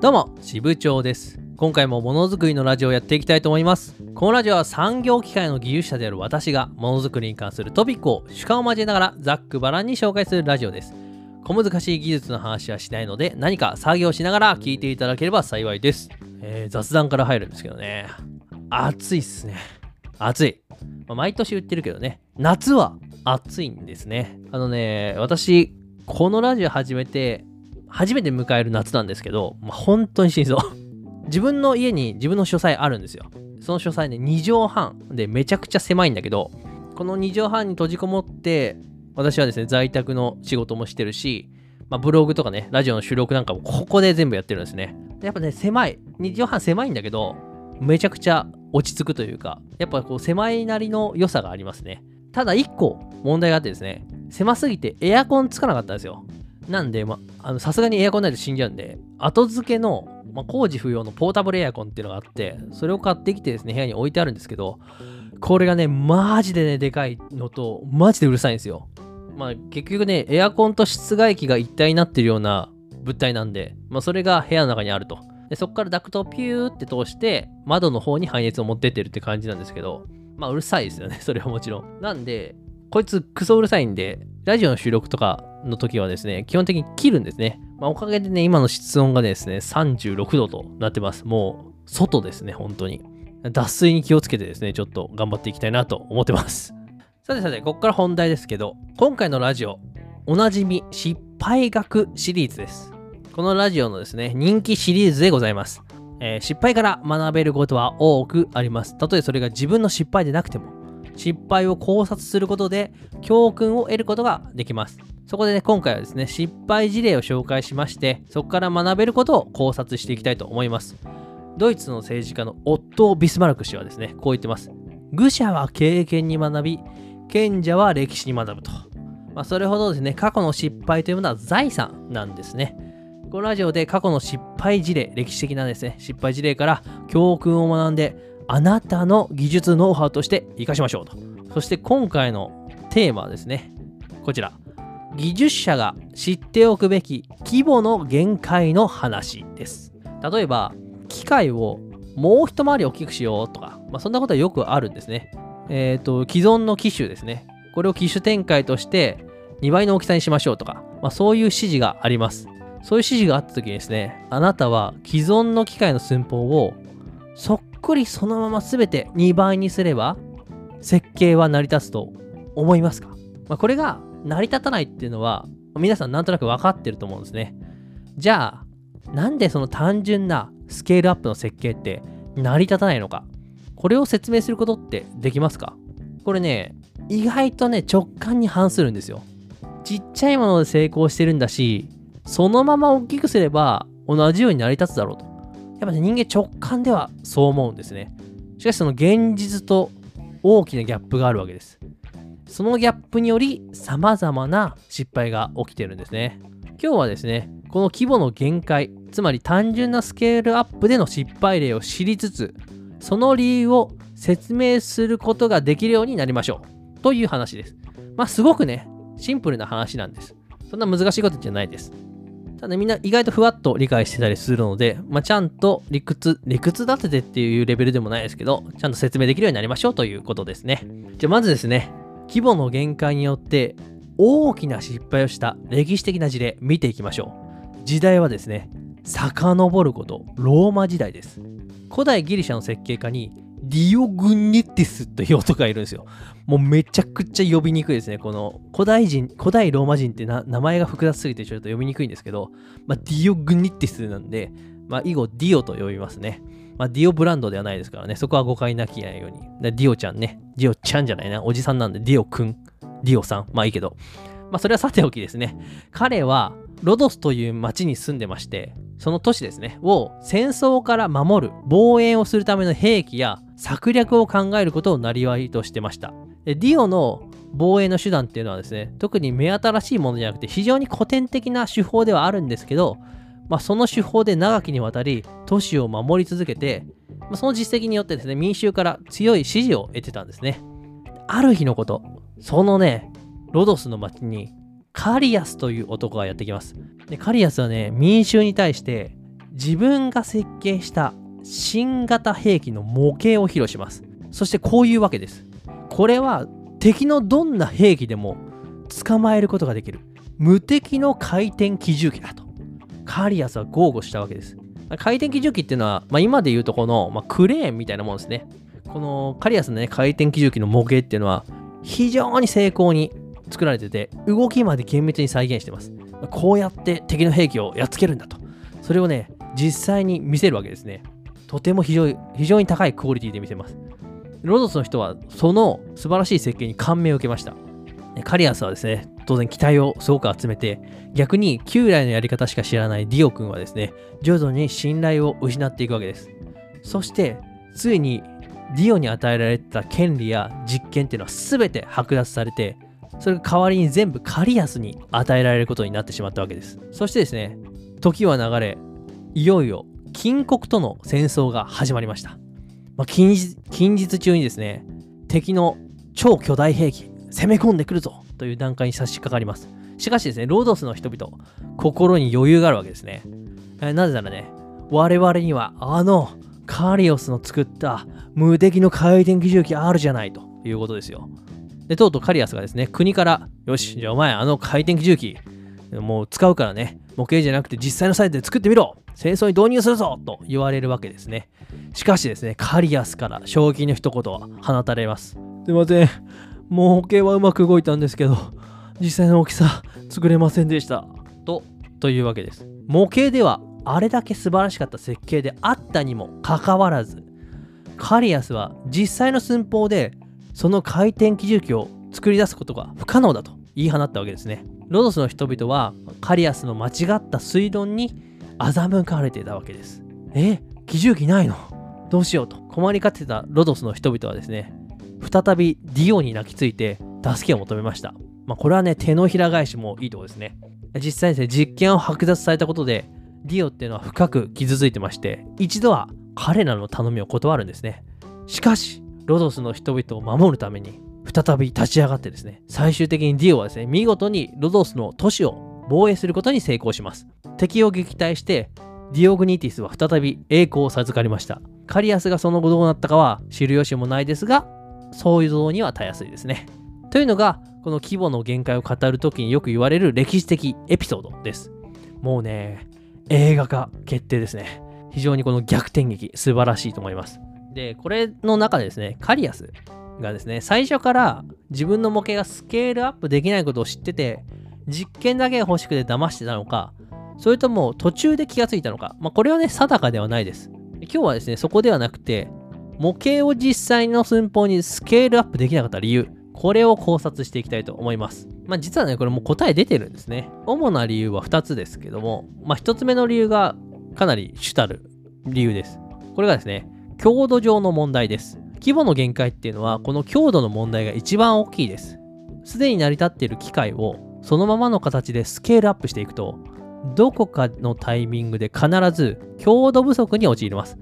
どうも、支部長です。今回もものづくりのラジオをやっていきたいと思います。このラジオは産業機械の技術者である私がものづくりに関するトピックを主観を交えながらざっくばらんに紹介するラジオです。小難しい技術の話はしないので何か作業しながら聞いていただければ幸いです。えー雑談から入るんですけどね。暑いっすね。暑い。まあ毎年言ってるけどね。夏は暑いんですね。あのね、私、このラジオ始めて、初めて迎える夏なんですけど、まあ、本当に死にそう。自分の家に自分の書斎あるんですよ。その書斎ね、2畳半でめちゃくちゃ狭いんだけど、この2畳半に閉じこもって、私はですね、在宅の仕事もしてるし、まあ、ブログとかね、ラジオの収録なんかもここで全部やってるんですね。やっぱね、狭い。2畳半狭いんだけど、めちゃくちゃ落ち着くというか、やっぱこう狭いなりの良さがありますね。ただ1個問題があってですね、狭すぎてエアコンつかなかったんですよ。なんで、さすがにエアコンないと死んじゃうんで、後付けの、まあ、工事不要のポータブルエアコンっていうのがあって、それを買ってきてですね、部屋に置いてあるんですけど、これがね、マジでね、でかいのと、マジでうるさいんですよ。まあ、結局ね、エアコンと室外機が一体になってるような物体なんで、まあ、それが部屋の中にあると。でそこからダクトをピューって通して、窓の方に排熱を持ってってるって感じなんですけど、まあ、うるさいですよね、それはもちろん。なんで、こいつクソうるさいんで、ラジオの収録とかの時はですね、基本的に切るんですね。まあ、おかげでね、今の室温がですね、36度となってます。もう、外ですね、本当に。脱水に気をつけてですね、ちょっと頑張っていきたいなと思ってます。さてさて、ここから本題ですけど、今回のラジオ、おなじみ失敗学シリーズです。このラジオのですね、人気シリーズでございます。えー失敗から学べることは多くあります。たとえそれが自分の失敗でなくても、失敗を考察することで教訓を得ることができます。そこでね、今回はですね、失敗事例を紹介しまして、そこから学べることを考察していきたいと思います。ドイツの政治家のオットー・ビスマルク氏はですね、こう言ってます。愚者は経験に学び、賢者は歴史に学ぶと。まあ、それほどですね、過去の失敗というものは財産なんですね。このラジオで過去の失敗事例、歴史的なですね、失敗事例から教訓を学んで、あなたの技術ノウハウとして活かしましょうと。そして今回のテーマはですね、こちら。技術者が知っておくべき規模の限界の話です。例えば、機械をもう一回り大きくしようとか、まあ、そんなことはよくあるんですね。えっ、と、既存の機種ですね。これを機種展開として2倍の大きさにしましょうとか、まあ、そういう指示があります。そういう指示があった時にですね、あなたは既存の機械の寸法をそっくりそのまま全て2倍にすれば設計は成り立つと思いますか、まあ、これが成り立たないっていうのは皆さんなんとなく分かってると思うんですね。じゃあ、なんでその単純なスケールアップの設計って成り立たないのか？これを説明することってできますか？これね、意外とね、直感に反するんですよ。ちっちゃいもので成功してるんだし、そのまま大きくすれば同じように成り立つだろうと。やっぱね、人間直感ではそう思うんですね。しかしその現実と大きなギャップがあるわけです。そのギャップにより様々な失敗が起きてるんですね。今日はですね、この規模の限界、つまり単純なスケールアップでの失敗例を知りつつ、その理由を説明することができるようになりましょう。という話です。まあ、すごくね、シンプルな話なんです。そんな難しいことじゃないです。ただみんな意外とふわっと理解してたりするので、まあ、ちゃんと理屈、理屈立ててっていうレベルでもないですけど、ちゃんと説明できるようになりましょうということですね。じゃあまずですね、規模の限界によって大きな失敗をした歴史的な事例見ていきましょう。時代はですね、遡ること、ローマ時代です。古代ギリシャの設計家にディオグニティスという男がいるんですよ。もうめちゃくちゃ呼びにくいですね。この古代人、古代ローマ人って名前が複雑すぎてちょっと読みにくいんですけど、まあ、ディオグニティスなんで、まあ、以後ディオと呼びますね。まあ、ディオ・ブランドーではないですからね。そこは誤解なきないように。ディオちゃんね。ディオちゃんじゃないな。おじさんなんで、ディオくん。ディオさん。まあいいけど。まあそれはさておきですね。彼はロドスという町に住んでまして、その都市ですね、を戦争から守る、防衛をするための兵器や策略を考えることをなりわいとしてました。でディオの防衛の手段っていうのはですね、特に目新しいものじゃなくて非常に古典的な手法ではあるんですけど、まあ、その手法で長きにわたり都市を守り続けて、まあ、その実績によってですね、民衆から強い支持を得てたんですね。ある日のこと、そのね、ロドスの町にカリアスという男がやってきます。でカリアスはね、民衆に対して自分が設計した新型兵器の模型を披露します。そしてこういうわけです。これは敵のどんな兵器でも捕まえることができる無敵の回転機重機だとカリアスは豪語したわけです。回転機重機っていうのは、まあ、今で言うとこの、まあ、クレーンみたいなもんですね。このカリアスのね、回転機重機の模型っていうのは非常に精巧に作られてて、動きまで厳密に再現してます。こうやって敵の兵器をやっつけるんだと。それをね、実際に見せるわけですね。とても非常に非常に高いクオリティで見せます。ロドスの人はその素晴らしい設計に感銘を受けました。カリアスはですね、当然期待をすごく集めて、逆に旧来のやり方しか知らないディオ君はですね、徐々に信頼を失っていくわけです。そして、ついにディオに与えられた権利や実権っていうのは全て剥奪されて、それが代わりに全部カリアスに与えられることになってしまったわけです。そしてですね、時は流れ、いよいよ金国との戦争が始まりました。まあ、近日近日中にですね、敵の超巨大兵器、攻め込んでくるぞという段階に差し掛かります。しかしですね、ロードスの人々、心に余裕があるわけですね。えなぜならね、我々にはあのカリオスの作った無敵の回転機重機あるじゃないということですよ。で、とうとうカリアスがですね、国から、よし、じゃあお前、あの回転機重機、もう使うからね、模型じゃなくて実際のサイズで作ってみろ戦争に導入するぞと言われるわけですね。しかしですね、カリアスから衝撃の一言は放たれます。すいません、模型はうまく動いたんですけど、実際の大きさ作れませんでした。と、というわけです。模型ではあれだけ素晴らしかった設計であったにもかかわらず、カリアスは実際の寸法でその回転機重機を作り出すことが不可能だと言い放ったわけですね。ロドスの人々はカリアスの間違った推論に欺かれていたわけです。え機重機ないの？どうしようと困りかけてたロドスの人々はですね、再びディオに泣きついて助けを求めました。まあ、これはね、手のひら返しもいいとこですね。実際にですね、実験を剥奪されたことで、ディオっていうのは深く傷ついてまして、一度は彼らの頼みを断るんですね。しかし、ロドスの人々を守るために、再び立ち上がってですね、最終的にディオはですね、見事にロドスの都市を防衛することに成功します。敵を撃退して、ディオグニティスは再び栄光を授かりました。カリアスがその後どうなったかは知る由もないですが、想像にはたやすいですね。というのが、この規模の限界を語るときによく言われる歴史的エピソードです。もうね、映画化決定ですね。非常にこの逆転劇、素晴らしいと思います。で、これの中でですね、カリアスがですね、最初から自分の模型がスケールアップできないことを知ってて、実験だけが欲しくて騙してたのか、それとも途中で気がついたのか、まあ、これはね、定かではないです。今日はですね、そこではなくて、模型を実際の寸法にスケールアップできなかった理由、これを考察していきたいと思います。まあ、実はね、これも答え出てるんですね。主な理由は2つですけども、まあ、1つ目の理由がかなり主たる理由です。これがですね、強度上の問題です。規模の限界っていうのは、この強度の問題が一番大きいです。すでに成り立っている機械をそのままの形でスケールアップしていくと、どこかのタイミングで必ず強度不足に陥ります。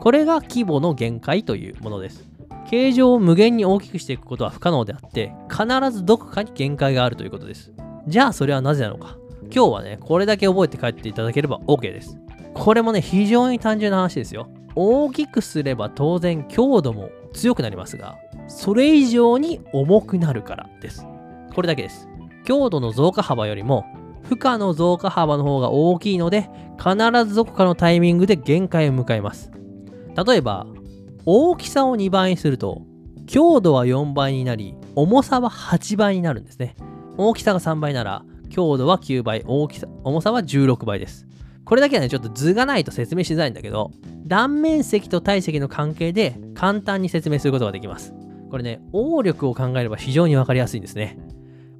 これが規模の限界というものです。形状を無限に大きくしていくことは不可能であって、必ずどこかに限界があるということです。じゃあそれはなぜなのか。今日はね、これだけ覚えて帰っていただければ OK です。これもね、非常に単純な話ですよ。大きくすれば当然強度も強くなりますが、それ以上に重くなるからです。これだけです。強度の増加幅よりも負荷の増加幅の方が大きいので、必ずどこかのタイミングで限界を迎えます。例えば、大きさを2倍にすると、強度は4倍になり、重さは8倍になるんですね。大きさが3倍なら、強度は9倍、大きさ、重さは16倍です。これだけはね、ちょっと図がないと説明しづらいんだけど、断面積と体積の関係で簡単に説明することができます。これね、応力を考えれば非常にわかりやすいんですね。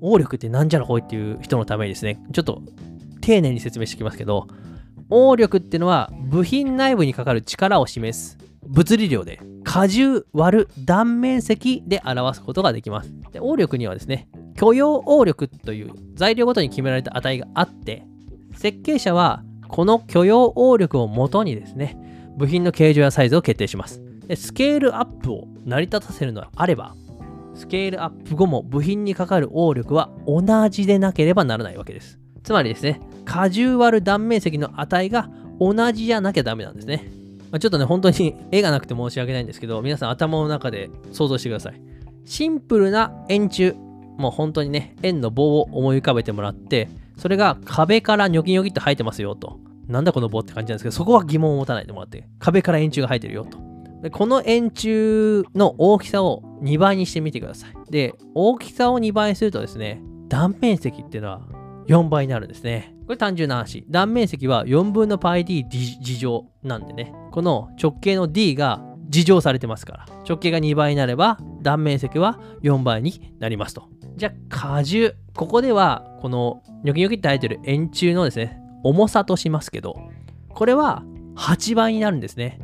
応力ってなんじゃらほいっていう人のためにですね、ちょっと丁寧に説明してきますけど、応力っていうのは部品内部にかかる力を示す物理量で荷重割る断面積で表すことができます。で応力にはですね、許容応力という材料ごとに決められた値があって、設計者はこの許容応力をもとにですね、部品の形状やサイズを決定します。でスケールアップを成り立たせるのであれば、スケールアップ後も部品にかかる応力は同じでなければならないわけです。つまりですね、荷重割る断面積の値が同じじゃなきゃダメなんですね。まあ、ちょっとね、本当に 絵がなくて申し訳ないんですけど、皆さん頭の中で想像してください。シンプルな円柱、もう本当にね、円の棒を思い浮かべてもらって、それが壁からニョキニョキって生えてますよと。なんだこの棒って感じなんですけど、そこは疑問を持たないでもらって、壁から円柱が生えてるよと。でこの円柱の大きさを2倍にしてみてください。で、大きさを2倍にするとですね、断面積っていうのは4倍になるんですね。これ単純な話。断面積は4分の πd 事乗なんでね、この直径の d が事乗されてますから、直径が2倍になれば断面積は4倍になりますと。じゃあ荷重。ここではこのニョキニョキって生えてる円柱のですね、重さとしますけど、これは8倍になるんですね。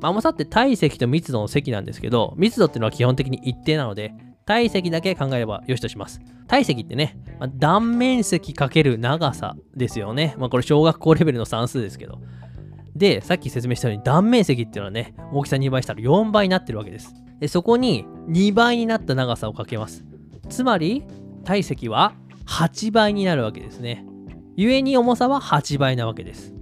ま、重さって体積と密度の積なんですけど、密度っていうのは基本的に一定なので、体積だけ考えればよしとします。体積ってね、まあ、断面積かける長さですよね。まあこれ小学校レベルの算数ですけど。で、さっき説明したように断面積っていうのはね、大きさ2倍したら4倍になってるわけです。で、そこに2倍になった長さをかけます。つまり、体積は8倍になるわけですね。故に重さは8倍なわけです。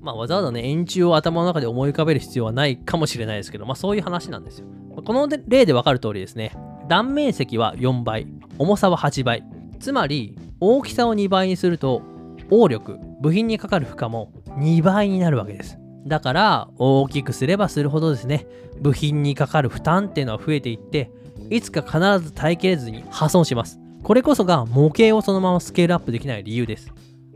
まあ、わざわざね、円柱を頭の中で思い浮かべる必要はないかもしれないですけど、まあそういう話なんですよ。この例でわかる通りですね、断面積は4倍、重さは8倍。つまり、大きさを2倍にすると、応力、部品にかかる負荷も2倍になるわけです。だから、大きくすればするほどですね、部品にかかる負担っていうのは増えていって、いつか必ず耐えきれずに破損します。これこそが模型をそのままスケールアップできない理由です。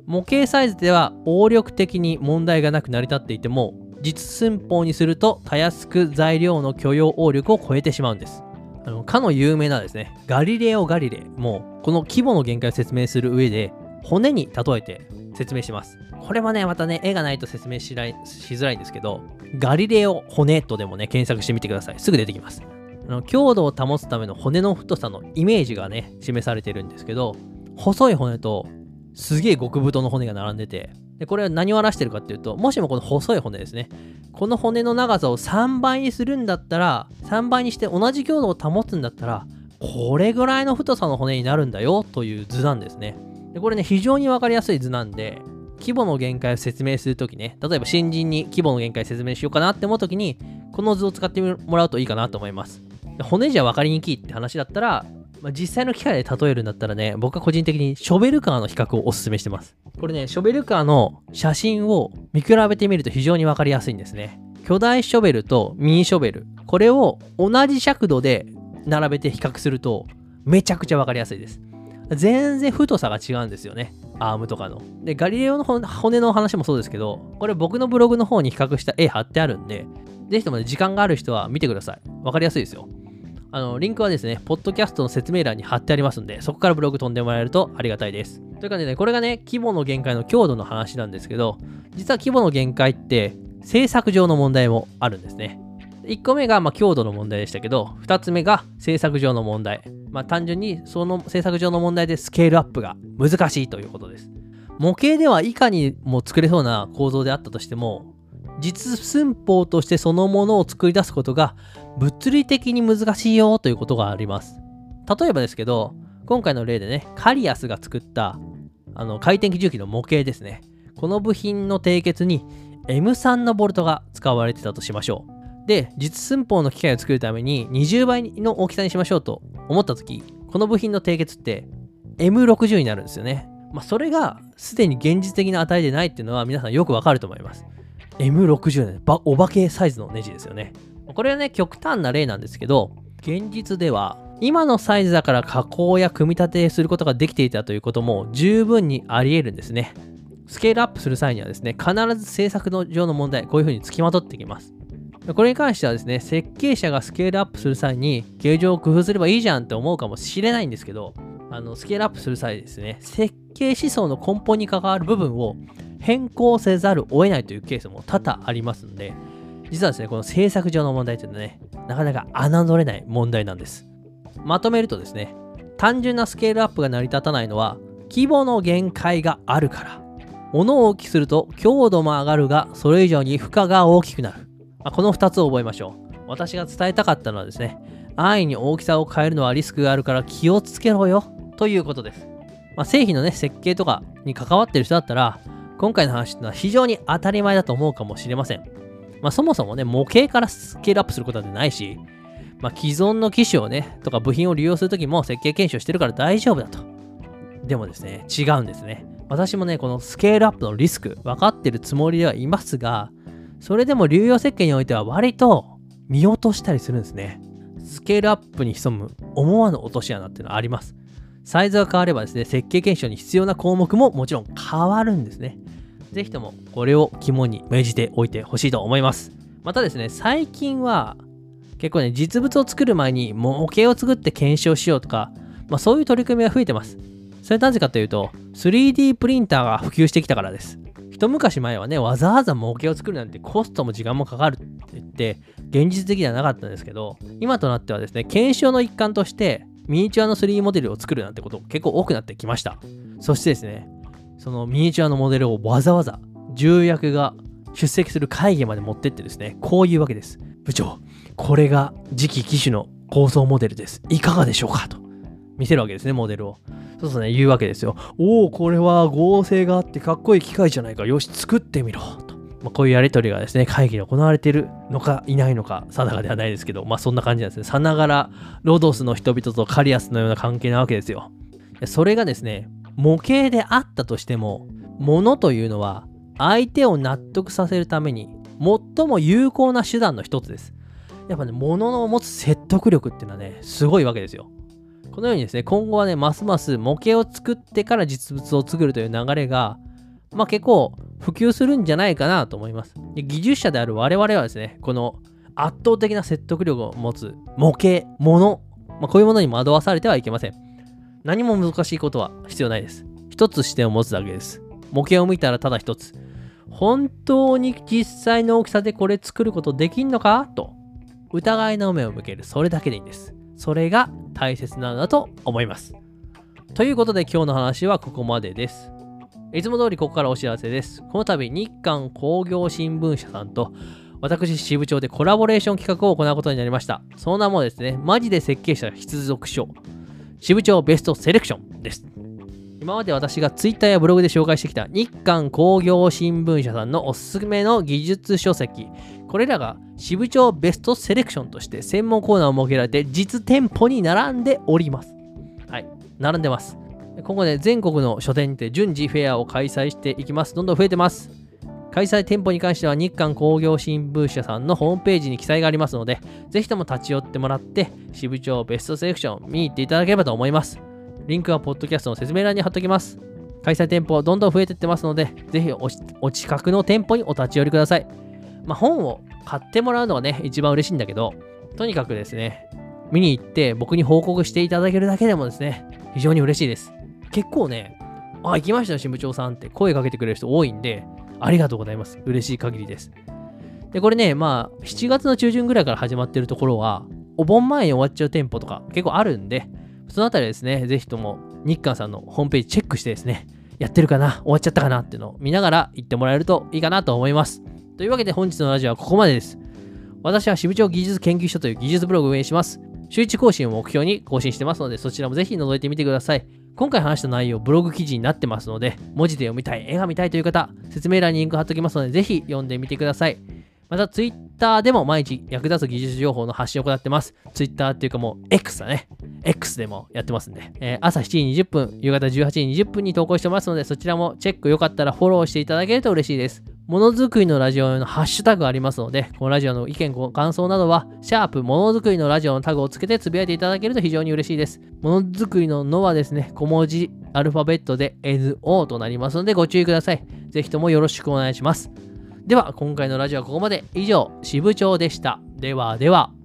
模型サイズでは応力的に問題がなく成り立っていても、実寸法にするとたやすく材料の許容応力を超えてしまうんです。あのかの有名なですね、ガリレオ・ガリレイも、この規模の限界を説明する上で、骨に例えて説明します。これはね、またね、絵がないと説明ししづらいんですけど、ガリレオ骨とでもね、検索してみてください。すぐ出てきます。あの強度を保つための骨の太さのイメージがね、示されてるんですけど、細い骨とすげえ極太の骨が並んでて、でこれは何を表してるかっていうと、もしもこの細い骨ですね、この骨の長さを3倍にするんだったら、3倍にして同じ強度を保つんだったら、これぐらいの太さの骨になるんだよという図なんですね。でこれね、非常にわかりやすい図なんで、規模の限界を説明するときね、例えば新人に規模の限界説明しようかなって思うときに、この図を使ってもらうといいかなと思います。骨じゃ分かりにくいって話だったら、まあ、実際の機械で例えるんだったらね、僕は個人的にショベルカーの比較をお勧めしてます。これね、ショベルカーの写真を見比べてみると非常にわかりやすいんですね。巨大ショベルとミニショベル、これを同じ尺度で並べて比較すると、めちゃくちゃわかりやすいです。全然太さが違うんですよね。アームとかの。で、ガリレオの骨の話もそうですけど、これ僕のブログの方に比較した絵貼ってあるんで、ぜひともね、時間がある人は見てください。わかりやすいですよ。あの、リンクはですね、ポッドキャストの説明欄に貼ってありますんで、そこからブログ飛んでもらえるとありがたいです。という感じでね、これがね、規模の限界の強度の話なんですけど、実は規模の限界って、制作上の問題もあるんですね。1個目がま強度の問題でしたけど、2つ目が制作上の問題。まあ、単純にその制作上の問題でスケールアップが難しいということです。模型ではいかにも作れそうな構造であったとしても、実寸法としてそのものを作り出すことが物理的に難しいよということがあります。例えばですけど、今回の例でね、カリアスが作ったあの回転機重機の模型ですね。この部品の締結に M3 のボルトが使われてたとしましょう。で、実寸法の機械を作るために20倍の大きさにしましょうと思った時、この部品の締結って M60 になるんですよね。まあ、それがすでに現実的な値でないっていうのは皆さんよくわかると思います。M60 ね、お化けサイズのネジですよね。これはね、極端な例なんですけど、現実では、今のサイズだから加工や組み立てすることができていたということも十分にあり得るんですね。スケールアップする際にはですね、必ず制作の上の問題、こういうふうにつきまとってきます。これに関してはですね、設計者がスケールアップする際に、形状を工夫すればいいじゃんって思うかもしれないんですけど、あのスケールアップする際ですね、設計思想の根本に関わる部分を変更せざるを得ないというケースも多々ありますので、実はですね、この制作上の問題というのはね、なかなか侮れない問題なんです。まとめるとですね、単純なスケールアップが成り立たないのは、規模の限界があるから。物を大きくすると強度も上がるが、それ以上に負荷が大きくなる。まあ、この2つを覚えましょう。私が伝えたかったのはですね、安易に大きさを変えるのはリスクがあるから気をつけろよということです。まあ、製品のね、設計とかに関わってる人だったら、今回の話っていうのは非常に当たり前だと思うかもしれません。まあそもそもね、模型からスケールアップすることなんてないし、まあ既存の機種をね、とか部品を利用するときも設計検証してるから大丈夫だと。でもですね、違うんですね。私もね、このスケールアップのリスク、分かってるつもりではいますが、それでも流用設計においては割と見落としたりするんですね。スケールアップに潜む思わぬ落とし穴っていうのはあります。サイズが変わればですね、設計検証に必要な項目ももちろん変わるんですね。ぜひともこれを肝に銘じておいてほしいと思います。またですね、最近は結構ね、実物を作る前に模型を作って検証しようとか、まあ、そういう取り組みが増えてます。それなぜかというと、3D プリンターが普及してきたからです。一昔前はね、わざわざ模型を作るなんてコストも時間もかかるって言って、現実的ではなかったんですけど、今となってはですね、検証の一環として、ミニチュアの 3D モデルを作るなんてこと結構多くなってきました。そしてですね、そのミニチュアのモデルをわざわざ重役が出席する会議まで持ってってですね、こういうわけです。部長、これが次期機種の構想モデルです。いかがでしょうかと見せるわけですね、モデルを。そうそうね、言うわけですよ。おお、これは合成があってかっこいい機械じゃないか。よし、作ってみろ。と。まあ、こういうやりとりがですね、会議で行われているのかいないのか定かではないですけど、まあそんな感じなんですね。さながらロドスの人々とカリアスのような関係なわけですよ。それがですね、模型であったとしても、ものというのは相手を納得させるために最も有効な手段の一つです。やっぱね、物の持つ説得力っていうのはね、すごいわけですよ。このようにですね、今後はね、ますます模型を作ってから実物を作るという流れが、まあ結構普及するんじゃないかなと思います。で技術者である我々はですね、この圧倒的な説得力を持つ模型、もの、まあ、こういうものに惑わされてはいけません。何も難しいことは必要ないです。一つ視点を持つだけです。模型を見たらただ一つ。本当に実際の大きさでこれ作ることできんのか？と疑いの目を向ける。それだけでいいんです。それが大切なのだと思います。ということで今日の話はここまでです。いつも通りここからお知らせです。この度日韓工業新聞社さんと私支部長でコラボレーション企画を行うことになりました。その名もですね、マジで設計者必属書支部長ベストセレクションです。今まで私が Twitter やブログで紹介してきた日韓工業新聞社さんのおすすめの技術書籍、これらが支部長ベストセレクションとして専門コーナーを設けられて実店舗に並んでおります。はい、並んでます。今後ね、全国の書店にて順次フェアを開催していきます。どんどん増えてます。開催店舗に関しては日韓工業新聞社さんのホームページに記載がありますので、ぜひとも立ち寄ってもらって、支部長ベストセレクション見に行っていただければと思います。リンクはポッドキャストの説明欄に貼っておきます。開催店舗どんどん増えてってますので、ぜひお近くの店舗にお立ち寄りください。まあ、本を買ってもらうのがね、一番嬉しいんだけど、とにかくですね、見に行って僕に報告していただけるだけでもですね、非常に嬉しいです。結構ね、あ、行きましたよ、支部長さんって声かけてくれる人多いんで、ありがとうございます。嬉しい限りです。で、これね、まあ、7月の中旬ぐらいから始まってるところは、お盆前に終わっちゃう店舗とか結構あるんで、そのあたりですね、ぜひとも日韓さんのホームページチェックしてですね、やってるかな終わっちゃったかなっていうのを見ながら行ってもらえるといいかなと思います。というわけで本日のラジオはここまでです。私は支部長技術研究所という技術ブログを運営します。週1更新を目標に更新してますので、そちらもぜひ覗いてみてください。今回話した内容、ブログ記事になってますので、文字で読みたい、絵が見たいという方、説明欄にリンク貼っておきますので、ぜひ読んでみてください。また、Twitter でも毎日役立つ技術情報の発信を行ってます。Twitter っていうかもう X だね。X でもやってますんで、えー、朝7時20分、夕方18時20分に投稿してますので、そちらもチェックよかったらフォローしていただけると嬉しいです。ものづくりのラジオ用のハッシュタグありますので、このラジオの意見、ご感想などは、シャープものづくりのラジオのタグをつけてつぶやいていただけると非常に嬉しいです。ものづくりののはですね、小文字アルファベットで NO となりますのでご注意ください。ぜひともよろしくお願いします。では、今回のラジオはここまで。以上、支部長でした。ではでは。